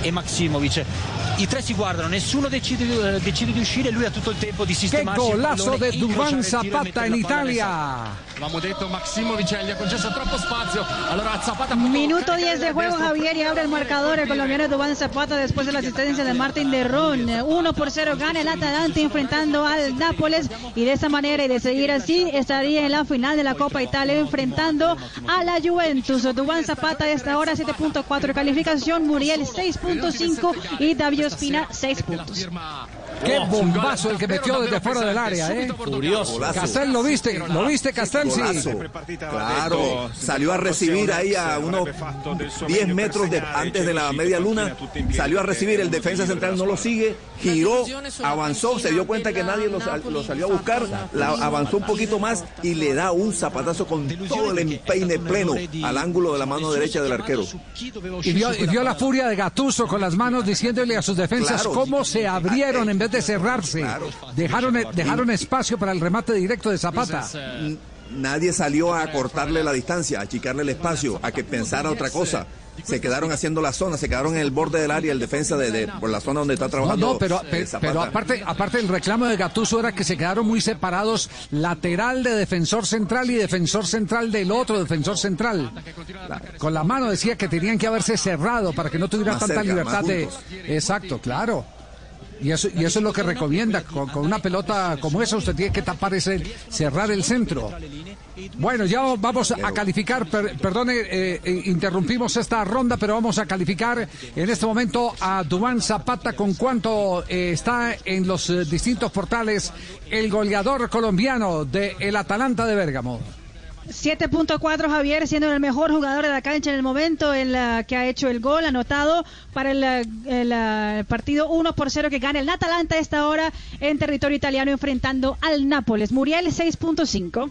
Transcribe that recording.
E Maximovic. I tre si guardano, nessuno decide, eh, decide di uscire, lui ha tutto il tempo di sistemare. Che golasso di Duvan Zapata in Italia! Avevamo detto Maximovic gli ha concesso troppo spazio. Allora Zapata può Minuto caricare 10 de juego. Javier, y abre el marcador el colombiano Dubán Zapata después de la asistencia de Martín de Ron. 1 por 0 gana el Atalanta enfrentando al Nápoles y de esa manera y de seguir así estaría en la final de la Copa Italia enfrentando a la Juventus. Dubán Zapata a esta hora 7.4 de calificación, Muriel 6.5 y David Ospina 6 puntos. Qué bombazo el que metió desde fuera del área, ¿eh? Furioso. Castel, ¿lo viste? ¿Lo viste, Castel? Sí. Claro, salió a recibir ahí a unos 10 metros de- antes de la media luna, salió a recibir, el defensa central no lo sigue, giró, avanzó, se dio cuenta que nadie lo, sal- lo salió a buscar, la- avanzó un poquito más y le da un zapatazo con todo el empeine pleno al ángulo de la mano derecha del arquero. Y vio, y vio la furia de Gatuso con las manos diciéndole a sus defensas Claro. cómo se abrieron en vez de cerrarse. Dejaron, dejaron espacio para el remate directo de Zapata. Nadie salió a cortarle la distancia, a achicarle el espacio, a que pensara otra cosa. Se quedaron haciendo la zona, se quedaron en el borde del área, el defensa de, de- por la zona donde está trabajando. no, pero, eh, pero aparte, aparte el reclamo de Gatuso era que se quedaron muy separados lateral de defensor central y defensor central del otro defensor central. La- con la mano decía que tenían que haberse cerrado para que no tuvieran Más tanta cerca, libertad de... Exacto, claro. Y eso, y eso es lo que recomienda. Con, con una pelota como esa usted tiene que tapar ese, cerrar el centro. Bueno, ya vamos a calificar, per- perdone, eh, eh, interrumpimos esta ronda, pero vamos a calificar en este momento a Dubán Zapata con cuánto eh, está en los eh, distintos portales el goleador colombiano de el Atalanta de Bérgamo. 7.4 Javier siendo el mejor jugador de la cancha en el momento en la que ha hecho el gol anotado para el, partido 1 por 0 que gana el Atalanta a esta hora en territorio italiano enfrentando al Nápoles. Muriel 6.5.